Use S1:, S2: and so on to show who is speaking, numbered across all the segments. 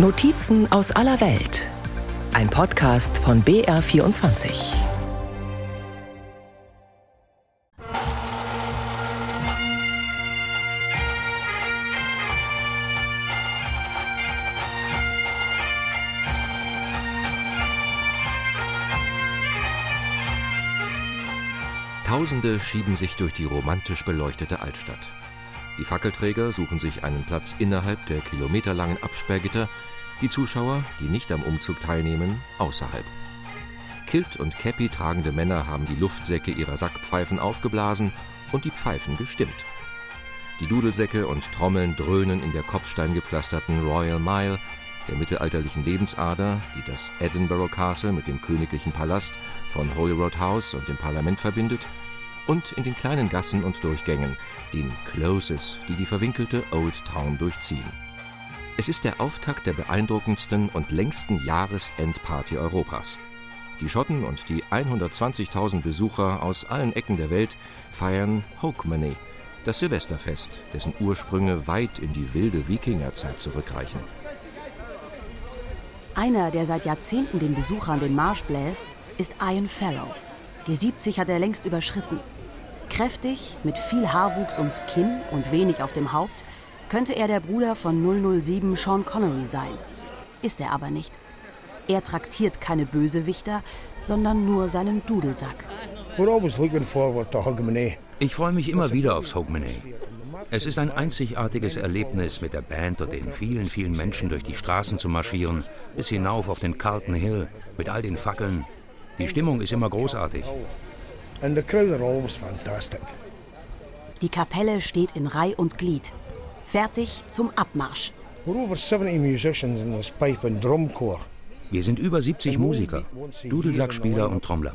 S1: Notizen aus aller Welt. Ein Podcast von BR24.
S2: Tausende schieben sich durch die romantisch beleuchtete Altstadt. Die Fackelträger suchen sich einen Platz innerhalb der kilometerlangen Absperrgitter, die Zuschauer, die nicht am Umzug teilnehmen, außerhalb. Kilt und Käppi tragende Männer haben die Luftsäcke ihrer Sackpfeifen aufgeblasen und die Pfeifen gestimmt. Die Dudelsäcke und Trommeln dröhnen in der kopfsteingepflasterten Royal Mile, der mittelalterlichen Lebensader, die das Edinburgh Castle mit dem königlichen Palast von Holyrood House und dem Parlament verbindet, und in den kleinen Gassen und Durchgängen, den Closes, die die verwinkelte Old Town durchziehen. Es ist der Auftakt der beeindruckendsten und längsten Jahresendparty Europas. Die Schotten und die 120.000 Besucher aus allen Ecken der Welt feiern Hogmanay, das Silvesterfest, dessen Ursprünge weit in die wilde Wikingerzeit zurückreichen.
S3: Einer, der seit Jahrzehnten den Besuchern den Marsch bläst, ist Ian Farrow. Die 70 hat er längst überschritten. Kräftig, mit viel Haarwuchs ums Kinn und wenig auf dem Haupt, könnte er der Bruder von 007 Sean Connery sein. Ist er aber nicht. Er traktiert keine Bösewichter, sondern nur seinen Dudelsack.
S4: Ich freue mich immer wieder aufs Hogmanay. Es ist ein einzigartiges Erlebnis, mit der Band und den vielen, vielen Menschen durch die Straßen zu marschieren, bis hinauf auf den Carlton Hill mit all den Fackeln. Die Stimmung ist immer großartig.
S3: And the crowd are always fantastic. Die Kapelle steht in Reih und Glied, fertig zum Abmarsch.
S4: We're over 70 musicians in this pipe and drum corps. Wir sind über 70 Musiker, Dudelsackspieler und Trommler.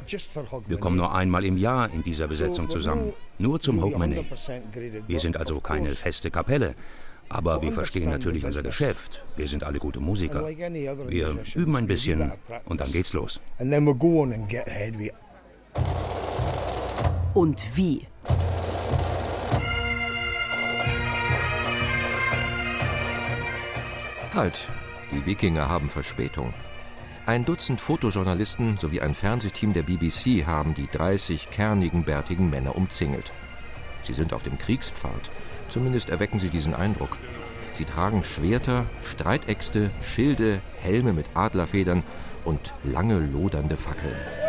S4: Wir kommen nur einmal im Jahr in dieser Besetzung zusammen, nur zum Hogmanay. Wir sind also keine feste Kapelle, aber wir verstehen natürlich unser Geschäft. Wir sind alle gute Musiker. Wir üben ein bisschen und dann geht's los.
S3: Und wie?
S2: Halt, die Wikinger haben Verspätung. Ein Dutzend Fotojournalisten sowie ein Fernsehteam der BBC haben die 30 kernigen, bärtigen Männer umzingelt. Sie sind auf dem Kriegspfad. Zumindest erwecken sie diesen Eindruck. Sie tragen Schwerter, Streitäxte, Schilde, Helme mit Adlerfedern und lange lodernde Fackeln.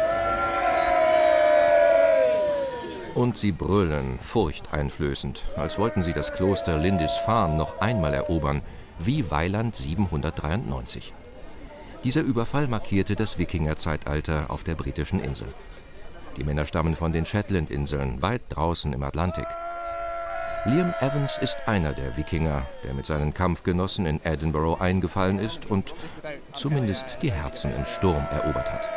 S2: Und sie brüllen, furchteinflößend, als wollten sie das Kloster Lindisfarne noch einmal erobern, wie Weiland 793. Dieser Überfall markierte das Wikingerzeitalter auf der britischen Insel. Die Männer stammen von den Shetlandinseln, weit draußen im Atlantik. Liam Evans ist einer der Wikinger, der mit seinen Kampfgenossen in Edinburgh eingefallen ist und zumindest die Herzen im Sturm erobert hat.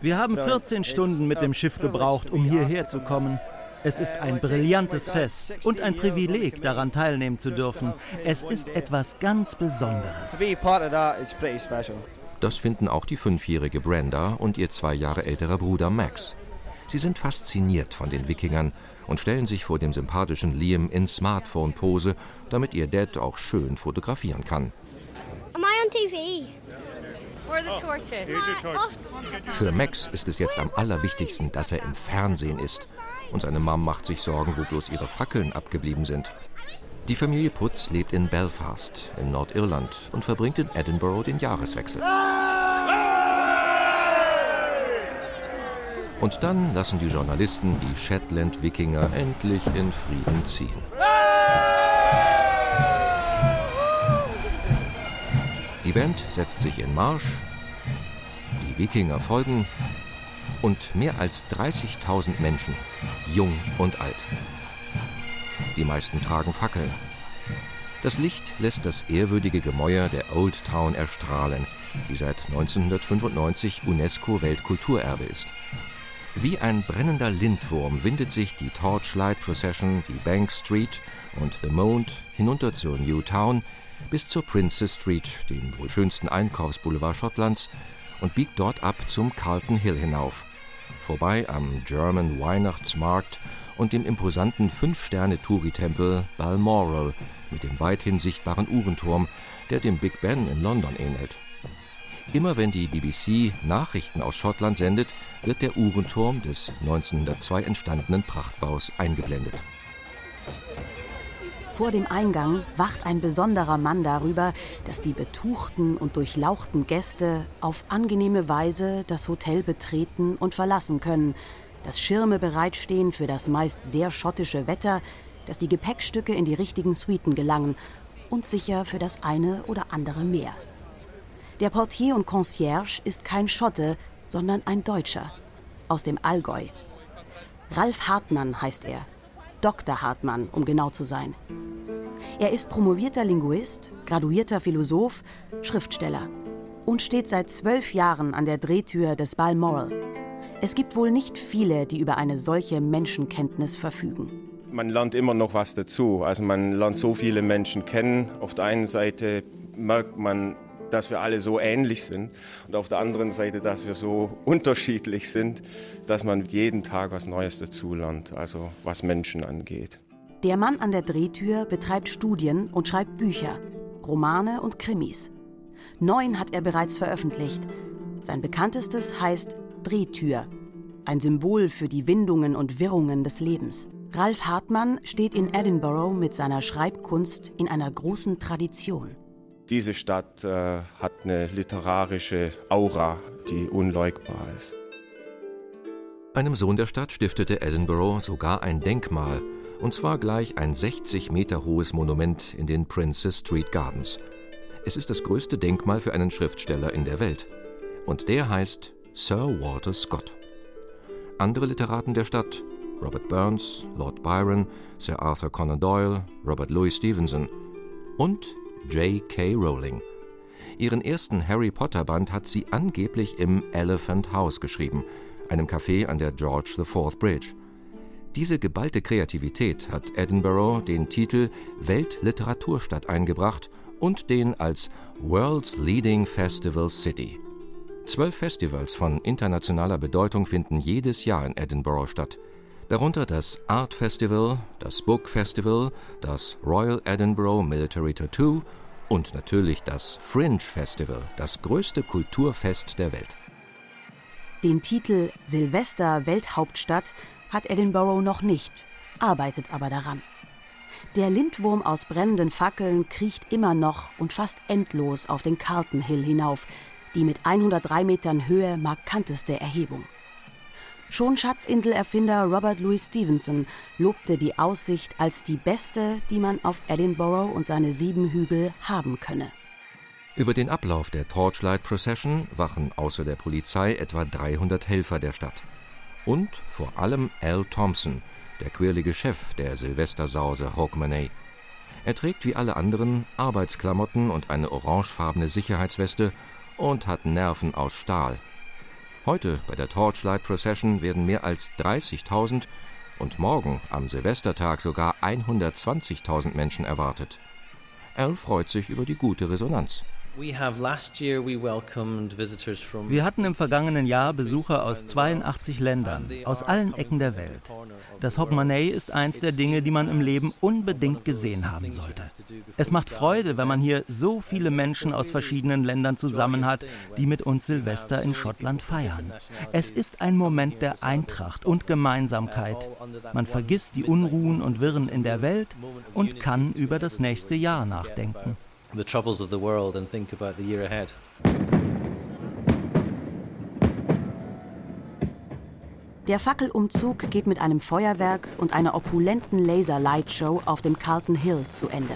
S5: Wir haben 14 Stunden mit dem Schiff gebraucht, um hierher zu kommen. Es ist ein brillantes Fest und ein Privileg, daran teilnehmen zu dürfen. Es ist etwas ganz Besonderes.
S2: Das finden auch die fünfjährige Brenda und ihr zwei Jahre älterer Bruder Max. Sie sind fasziniert von den Wikingern und stellen sich vor dem sympathischen Liam in Smartphone-Pose, damit ihr Dad auch schön fotografieren kann. Am I on TV? Für Max ist es jetzt am allerwichtigsten, dass er im Fernsehen ist. Und seine Mom macht sich Sorgen, wo bloß ihre Fackeln abgeblieben sind. Die Familie Putz lebt in Belfast in Nordirland und verbringt in Edinburgh den Jahreswechsel. Und dann lassen die Journalisten die Shetland-Wikinger endlich in Frieden ziehen. Band setzt sich in Marsch, die Wikinger folgen und mehr als 30.000 Menschen, jung und alt. Die meisten tragen Fackeln. Das Licht lässt das ehrwürdige Gemäuer der Old Town erstrahlen, die seit 1995 UNESCO-Weltkulturerbe ist. Wie ein brennender Lindwurm windet sich die Torchlight Procession die Bank Street und The Mount hinunter zur New Town bis zur Princess Street, dem wohl schönsten Einkaufsboulevard Schottlands, und biegt dort ab zum Carlton Hill hinauf, vorbei am German Weihnachtsmarkt und dem imposanten Fünf-Sterne-Touri-Tempel Balmoral mit dem weithin sichtbaren Uhrenturm, der dem Big Ben in London ähnelt. Immer wenn die BBC Nachrichten aus Schottland sendet, wird der Uhrenturm des 1902 entstandenen Prachtbaus eingeblendet.
S3: Vor dem Eingang wacht ein besonderer Mann darüber, dass die betuchten und durchlauchten Gäste auf angenehme Weise das Hotel betreten und verlassen können, dass Schirme bereitstehen für das meist sehr schottische Wetter, dass die Gepäckstücke in die richtigen Suiten gelangen und sicher für das eine oder andere mehr. Der Portier und Concierge ist kein Schotte, sondern ein Deutscher aus dem Allgäu. Ralf Hartmann heißt er. Dr. Hartmann, um genau zu sein. Er ist promovierter Linguist, graduierter Philosoph, Schriftsteller und steht seit zwölf Jahren an der Drehtür des Balmoral. Es gibt wohl nicht viele, die über eine solche Menschenkenntnis verfügen.
S6: Man lernt immer noch was dazu. Also man lernt so viele Menschen kennen. Auf der einen Seite merkt man, dass wir alle so ähnlich sind und auf der anderen Seite, dass wir so unterschiedlich sind, dass man jeden Tag was Neues dazulernt, also was Menschen angeht.
S3: Der Mann an der Drehtür betreibt Studien und schreibt Bücher, Romane und Krimis. Neun hat er bereits veröffentlicht. Sein bekanntestes heißt Drehtür, ein Symbol für die Windungen und Wirrungen des Lebens. Ralf Hartmann steht in Edinburgh mit seiner Schreibkunst in einer großen Tradition.
S6: Diese Stadt äh, hat eine literarische Aura, die unleugbar ist.
S2: Einem Sohn der Stadt stiftete Edinburgh sogar ein Denkmal – und zwar gleich ein 60 Meter hohes Monument in den Princess Street Gardens. Es ist das größte Denkmal für einen Schriftsteller in der Welt. Und der heißt Sir Walter Scott. Andere Literaten der Stadt Robert Burns, Lord Byron, Sir Arthur Conan Doyle, Robert Louis Stevenson und J.K. Rowling. Ihren ersten Harry Potter Band hat sie angeblich im Elephant House geschrieben, einem Café an der George IV Bridge. Diese geballte Kreativität hat Edinburgh den Titel Weltliteraturstadt eingebracht und den als World's Leading Festival City. Zwölf Festivals von internationaler Bedeutung finden jedes Jahr in Edinburgh statt. Darunter das Art Festival, das Book Festival, das Royal Edinburgh Military Tattoo und natürlich das Fringe Festival, das größte Kulturfest der Welt.
S3: Den Titel Silvester Welthauptstadt hat Edinburgh noch nicht, arbeitet aber daran. Der Lindwurm aus brennenden Fackeln kriecht immer noch und fast endlos auf den Carlton Hill hinauf, die mit 103 Metern Höhe markanteste Erhebung. Schon Schatzinselerfinder Robert Louis Stevenson lobte die Aussicht als die beste, die man auf Edinburgh und seine sieben Hügel haben könne.
S2: Über den Ablauf der Torchlight Procession wachen außer der Polizei etwa 300 Helfer der Stadt und vor allem Al Thompson, der quirlige Chef der Silvestersause Hogmanay. Er trägt wie alle anderen Arbeitsklamotten und eine orangefarbene Sicherheitsweste und hat Nerven aus Stahl. Heute bei der Torchlight Procession werden mehr als 30.000 und morgen am Silvestertag sogar 120.000 Menschen erwartet. Al freut sich über die gute Resonanz.
S5: Wir hatten im vergangenen Jahr Besucher aus 82 Ländern, aus allen Ecken der Welt. Das Hogmanay ist eins der Dinge, die man im Leben unbedingt gesehen haben sollte. Es macht Freude, wenn man hier so viele Menschen aus verschiedenen Ländern zusammen hat, die mit uns Silvester in Schottland feiern. Es ist ein Moment der Eintracht und Gemeinsamkeit. Man vergisst die Unruhen und Wirren in der Welt und kann über das nächste Jahr nachdenken the troubles of the world and think about the year ahead.
S3: Der Fackelumzug geht mit einem Feuerwerk und einer opulenten Laser-Light-Show auf dem Carlton Hill zu Ende.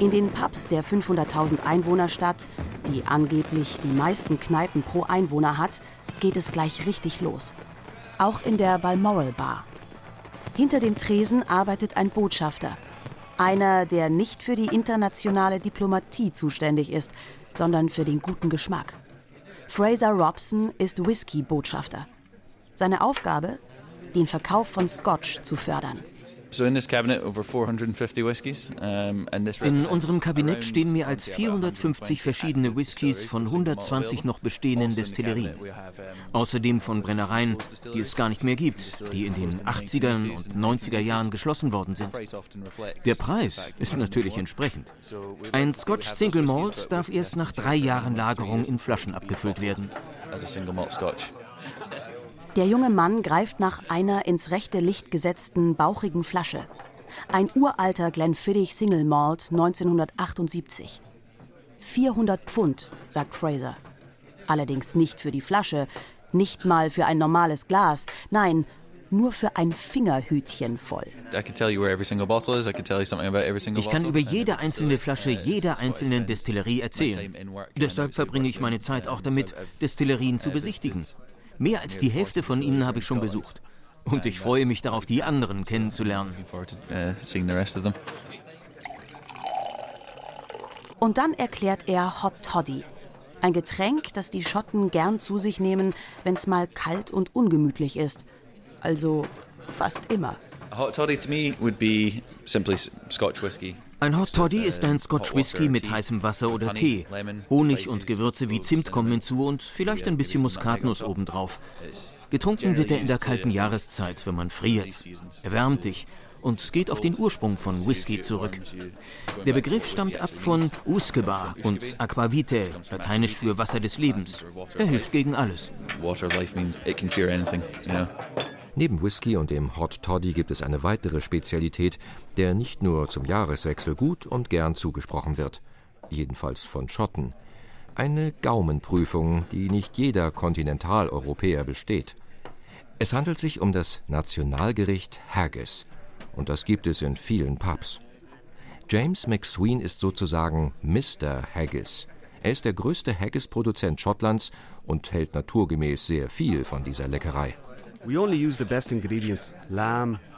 S3: In den Pubs der 500.000 Einwohnerstadt, die angeblich die meisten Kneipen pro Einwohner hat, geht es gleich richtig los. Auch in der Balmoral Bar. Hinter dem Tresen arbeitet ein Botschafter, einer, der nicht für die internationale Diplomatie zuständig ist, sondern für den guten Geschmack. Fraser Robson ist Whisky-Botschafter. Seine Aufgabe? Den Verkauf von Scotch zu fördern.
S7: In
S8: unserem Kabinett stehen mehr als 450 verschiedene Whiskys von 120 noch bestehenden Destillerien. Außerdem von Brennereien, die es gar nicht mehr gibt, die in den 80er und 90er Jahren geschlossen worden sind. Der Preis ist natürlich entsprechend. Ein Scotch Single Malt darf erst nach drei Jahren Lagerung in Flaschen abgefüllt werden.
S3: Der junge Mann greift nach einer ins rechte Licht gesetzten, bauchigen Flasche. Ein uralter Glenfiddich Single Malt 1978. 400 Pfund, sagt Fraser. Allerdings nicht für die Flasche, nicht mal für ein normales Glas, nein, nur für ein Fingerhütchen voll.
S8: Ich kann über jede einzelne Flasche jeder einzelnen Destillerie erzählen. Deshalb verbringe ich meine Zeit auch damit, Destillerien zu besichtigen. Mehr als die Hälfte von ihnen habe ich schon besucht. Und ich freue mich darauf, die anderen kennenzulernen.
S3: Und dann erklärt er Hot Toddy. Ein Getränk, das die Schotten gern zu sich nehmen, wenn es mal kalt und ungemütlich ist. Also fast immer.
S8: Ein Hot Toddy ist ein Scotch Whisky mit heißem Wasser oder Tee. Honig und Gewürze wie Zimt kommen hinzu und vielleicht ein bisschen Muskatnuss obendrauf. Getrunken wird er in der kalten Jahreszeit, wenn man friert. Er wärmt dich und geht auf den Ursprung von Whisky zurück. Der Begriff stammt ab von Usquebar und Aquavite, lateinisch für Wasser des Lebens. Er hilft gegen alles.
S2: Neben Whisky und dem Hot Toddy gibt es eine weitere Spezialität, der nicht nur zum Jahreswechsel gut und gern zugesprochen wird, jedenfalls von Schotten. Eine Gaumenprüfung, die nicht jeder Kontinentaleuropäer besteht. Es handelt sich um das Nationalgericht Haggis, und das gibt es in vielen Pubs. James McSween ist sozusagen Mr. Haggis. Er ist der größte Haggis-Produzent Schottlands und hält naturgemäß sehr viel von dieser Leckerei.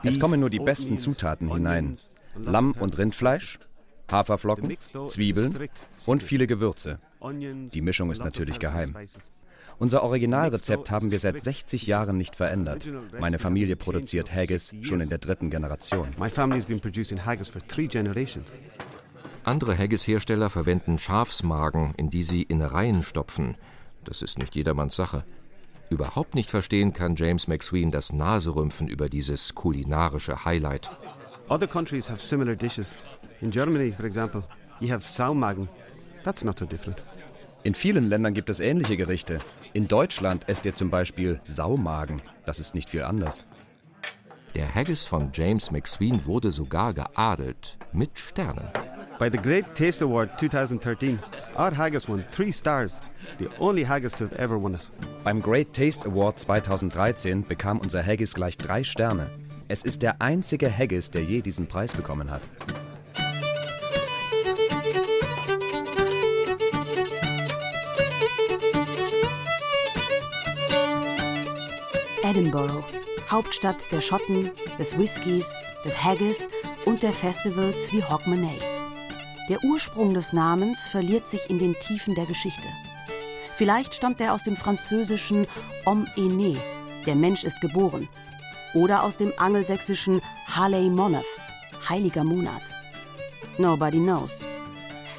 S9: Es kommen nur die besten Zutaten hinein. Lamm- und Rindfleisch, Haferflocken, Zwiebeln und viele Gewürze. Die Mischung ist natürlich geheim. Unser Originalrezept haben wir seit 60 Jahren nicht verändert. Meine Familie produziert Haggis schon in der dritten Generation.
S2: Andere Haggis-Hersteller verwenden Schafsmagen, in die sie Innereien stopfen. Das ist nicht jedermanns Sache. Überhaupt nicht verstehen kann James McSween das Naserümpfen über dieses kulinarische Highlight.
S10: Other countries have similar dishes. In Germany, for example, you have Saumagen. That's not so different.
S9: In vielen Ländern gibt es ähnliche Gerichte. In Deutschland esst ihr zum Beispiel Saumagen. Das ist nicht viel anders.
S2: Der Haggis von James McSween wurde sogar geadelt mit Sternen.
S10: By the Great Taste Award 2013, our haggis won three stars. The only haggis to have ever won it.
S9: Beim Great Taste Award 2013 bekam unser Haggis gleich drei Sterne. Es ist der einzige Haggis, der je diesen Preis bekommen hat.
S3: Edinburgh, Hauptstadt der Schotten, des Whiskys, des Haggis und der Festivals wie Hogmanay. Der Ursprung des Namens verliert sich in den Tiefen der Geschichte. Vielleicht stammt er aus dem französischen Om est der Mensch ist geboren, oder aus dem angelsächsischen Halei Moneth, heiliger Monat. Nobody knows.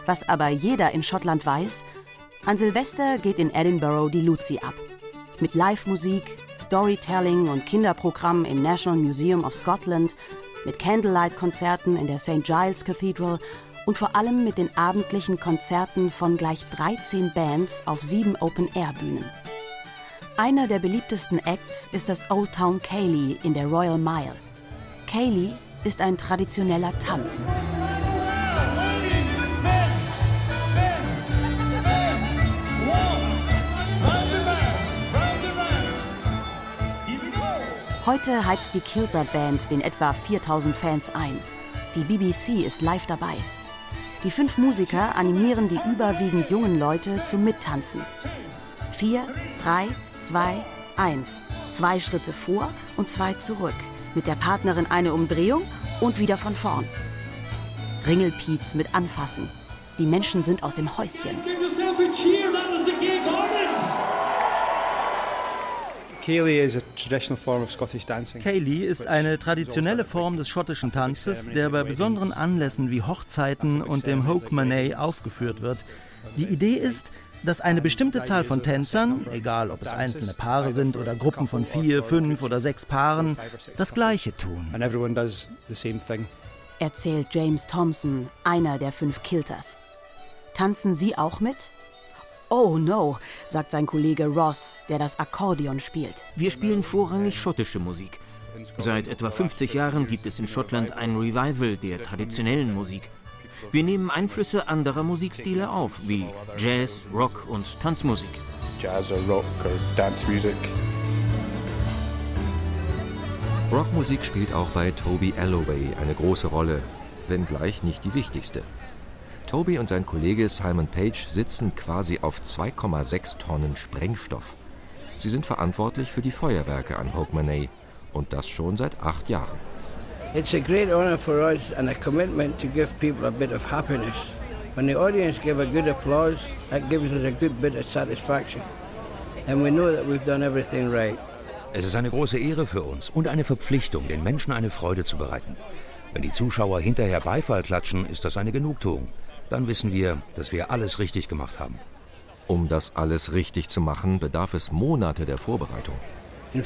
S3: Was aber jeder in Schottland weiß, an Silvester geht in Edinburgh die Luzi ab. Mit Live-Musik, Storytelling und Kinderprogramm im National Museum of Scotland, mit Candlelight-Konzerten in der St. Giles Cathedral und vor allem mit den abendlichen Konzerten von gleich 13 Bands auf sieben Open-Air-Bühnen. Einer der beliebtesten Acts ist das Old Town Cayley in der Royal Mile. Cayley ist ein traditioneller Tanz. Heute heizt die Kilter Band den etwa 4000 Fans ein. Die BBC ist live dabei. Die fünf Musiker animieren die überwiegend jungen Leute zum Mittanzen. Vier, drei, zwei, eins. Zwei Schritte vor und zwei zurück. Mit der Partnerin eine Umdrehung und wieder von vorn. Ringelpiez mit Anfassen. Die Menschen sind aus dem Häuschen.
S5: Ceilidh ist eine traditionelle Form des schottischen Tanzes, der bei besonderen Anlässen wie Hochzeiten und dem Hogmanay aufgeführt wird. Die Idee ist, dass eine bestimmte Zahl von Tänzern, egal ob es einzelne Paare sind oder Gruppen von vier, fünf oder sechs Paaren, das Gleiche tun.
S3: Erzählt James Thompson, einer der fünf Kilters. Tanzen Sie auch mit? Oh no, sagt sein Kollege Ross, der das Akkordeon spielt.
S8: Wir spielen vorrangig schottische Musik. Seit etwa 50 Jahren gibt es in Schottland ein Revival der traditionellen Musik. Wir nehmen Einflüsse anderer Musikstile auf, wie Jazz, Rock und Tanzmusik. Jazz or Rock or Dance Music.
S2: Rockmusik spielt auch bei Toby Alloway eine große Rolle, wenngleich nicht die wichtigste. Toby und sein Kollege Simon Page sitzen quasi auf 2,6 Tonnen Sprengstoff. Sie sind verantwortlich für die Feuerwerke an Hogmanay und das schon seit acht Jahren. It's a great honor for us and a commitment to give people a bit of happiness. When the audience give a good applause, that gives us a good bit of satisfaction. And we know that we've done everything right. Es ist eine große Ehre für uns und eine Verpflichtung, den Menschen eine Freude zu bereiten. Wenn die Zuschauer hinterher Beifall klatschen, ist das eine Genugtuung. Dann wissen wir, dass wir alles richtig gemacht haben. Um das alles richtig zu machen, bedarf es Monate der Vorbereitung. Im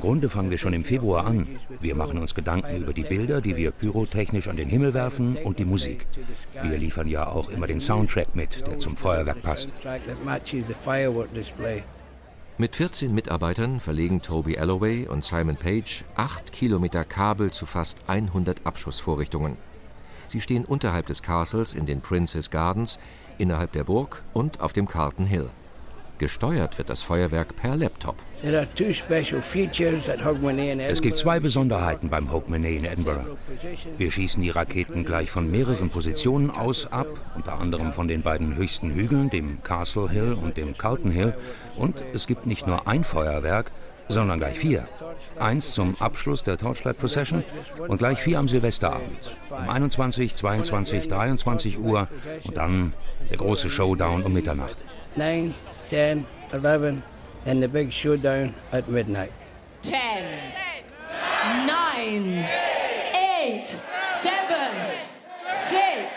S2: Grunde fangen wir schon im Februar an. Wir machen uns Gedanken über die Bilder, die wir pyrotechnisch an den Himmel werfen und die Musik. Wir liefern ja auch immer den Soundtrack mit, der zum Feuerwerk passt. Mit 14 Mitarbeitern verlegen Toby Alloway und Simon Page acht Kilometer Kabel zu fast 100 Abschussvorrichtungen. Sie stehen unterhalb des Castles in den Princess Gardens, innerhalb der Burg und auf dem Carlton Hill. Gesteuert wird das Feuerwerk per Laptop. Es gibt zwei Besonderheiten beim Hogmanay in Edinburgh. Wir schießen die Raketen gleich von mehreren Positionen aus ab, unter anderem von den beiden höchsten Hügeln, dem Castle Hill und dem Carlton Hill. Und es gibt nicht nur ein Feuerwerk, sondern gleich vier. Eins zum Abschluss der Torchlight Procession und gleich vier am Silvesterabend. Um 21, 22, 23 Uhr und dann der große Showdown um Mitternacht. 9, 10, 11 and the big showdown at midnight. 10, 9, 8, 7, 6,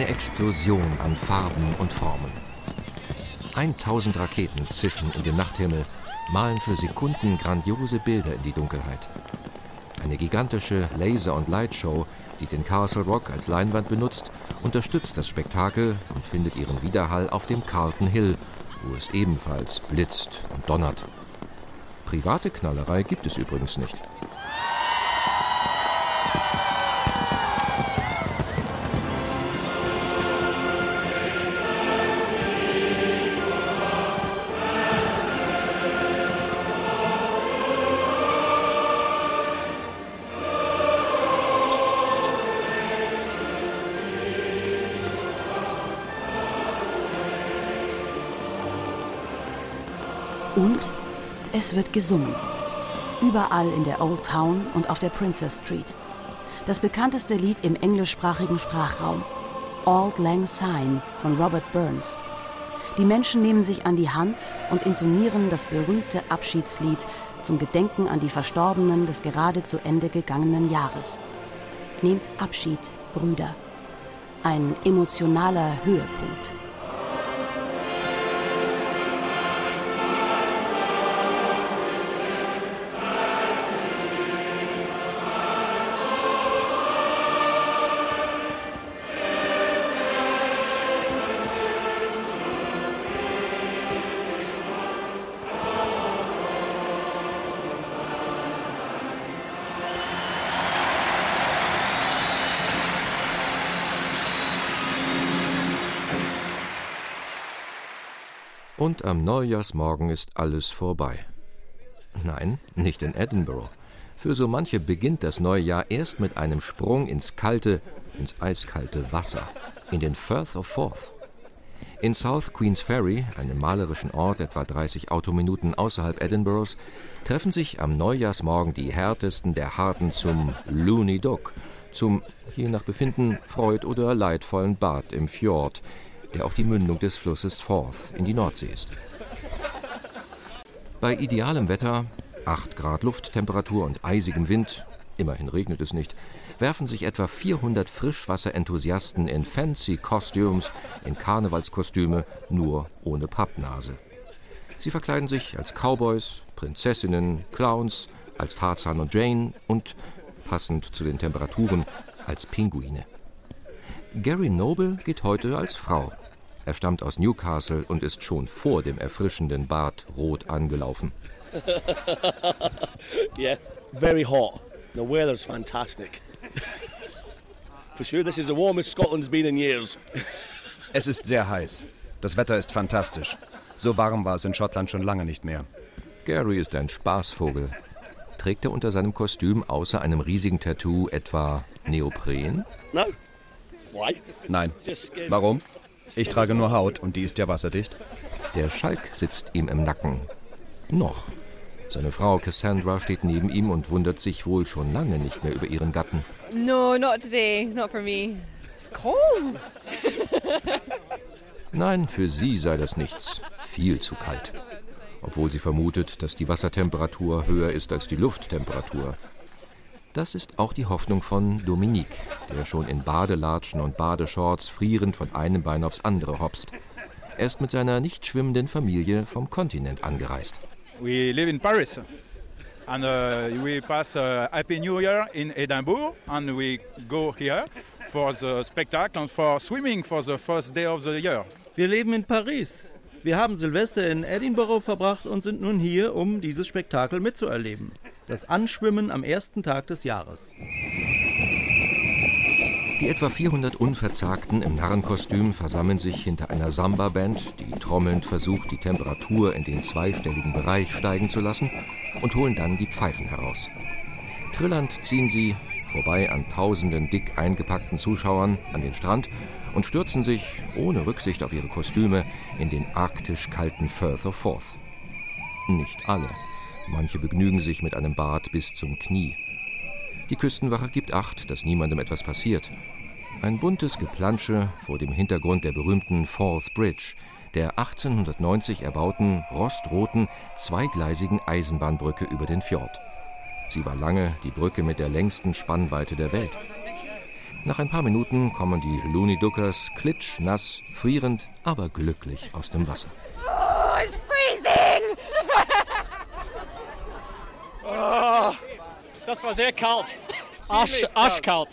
S2: Eine Explosion an Farben und Formen. 1000 Raketen zischen in den Nachthimmel, malen für Sekunden grandiose Bilder in die Dunkelheit. Eine gigantische Laser- und Lightshow, die den Castle Rock als Leinwand benutzt, unterstützt das Spektakel und findet ihren Widerhall auf dem Carlton Hill, wo es ebenfalls blitzt und donnert. Private Knallerei gibt es übrigens nicht.
S3: Und es wird gesungen. Überall in der Old Town und auf der Princess Street. Das bekannteste Lied im englischsprachigen Sprachraum. Auld Lang Syne von Robert Burns. Die Menschen nehmen sich an die Hand und intonieren das berühmte Abschiedslied zum Gedenken an die Verstorbenen des gerade zu Ende gegangenen Jahres. Nehmt Abschied, Brüder. Ein emotionaler Höhepunkt.
S2: Und am Neujahrsmorgen ist alles vorbei. Nein, nicht in Edinburgh. Für so manche beginnt das neue Jahr erst mit einem Sprung ins kalte, ins eiskalte Wasser, in den Firth of Forth. In South Queens Ferry, einem malerischen Ort etwa 30 Autominuten außerhalb Edinburghs, treffen sich am Neujahrsmorgen die härtesten der Harten zum Looney Dook, zum, je nach Befinden, freud- oder leidvollen Bad im Fjord, der auch die Mündung des Flusses Forth in die Nordsee ist. Bei idealem Wetter, 8 Grad Lufttemperatur und eisigem Wind, immerhin regnet es nicht, werfen sich etwa 400 Frischwasserenthusiasten in fancy Costumes, in Karnevalskostüme, nur ohne Pappnase. Sie verkleiden sich als Cowboys, Prinzessinnen, Clowns, als Tarzan und Jane und, passend zu den Temperaturen, als Pinguine. Gary Noble geht heute als Frau. Er stammt aus Newcastle und ist schon vor dem erfrischenden Bad rot angelaufen.
S7: yeah, very hot. The weather's fantastic. For sure, this is the warmest Scotland's been in years.
S9: Es ist sehr heiß. Das Wetter ist fantastisch. So warm war es in Schottland schon lange nicht mehr.
S2: Gary ist ein Spaßvogel. Trägt er unter seinem Kostüm außer einem riesigen Tattoo etwa Neopren?
S7: No. Why?
S9: Nein. Warum? Ich trage nur Haut und die ist ja wasserdicht.
S2: Der Schalk sitzt ihm im Nacken. Noch. Seine Frau Cassandra steht neben ihm und wundert sich wohl schon lange nicht mehr über ihren Gatten.
S11: No, not today. Not for me. It's cold.
S2: Nein, für sie sei das nichts. Viel zu kalt. Obwohl sie vermutet, dass die Wassertemperatur höher ist als die Lufttemperatur. Das ist auch die Hoffnung von Dominique, der schon in Badelatschen und Badeshorts frierend von einem Bein aufs andere hopst. Er ist mit seiner nicht schwimmenden Familie vom Kontinent angereist.
S12: We live in Paris. And uh, we pass uh, Happy New Year in Edinburgh and we go here for the spectacle and for swimming for the first day of the year.
S5: Wir leben in Paris. Wir haben Silvester in Edinburgh verbracht und sind nun hier, um dieses Spektakel mitzuerleben. Das Anschwimmen am ersten Tag des Jahres.
S2: Die etwa 400 Unverzagten im Narrenkostüm versammeln sich hinter einer Samba-Band, die trommelnd versucht, die Temperatur in den zweistelligen Bereich steigen zu lassen, und holen dann die Pfeifen heraus. Trillernd ziehen sie, vorbei an tausenden dick eingepackten Zuschauern, an den Strand und stürzen sich, ohne Rücksicht auf ihre Kostüme, in den arktisch kalten Firth of Forth. Nicht alle. Manche begnügen sich mit einem Bad bis zum Knie. Die Küstenwache gibt Acht, dass niemandem etwas passiert. Ein buntes Geplansche vor dem Hintergrund der berühmten Forth Bridge, der 1890 erbauten, rostroten, zweigleisigen Eisenbahnbrücke über den Fjord. Sie war lange die Brücke mit der längsten Spannweite der Welt. Nach ein paar Minuten kommen die Looney Duckers klitschnass, frierend, aber glücklich aus dem Wasser.
S11: Oh, it's freezing!
S7: Oh, das war sehr kalt. Arsch, arschkalt.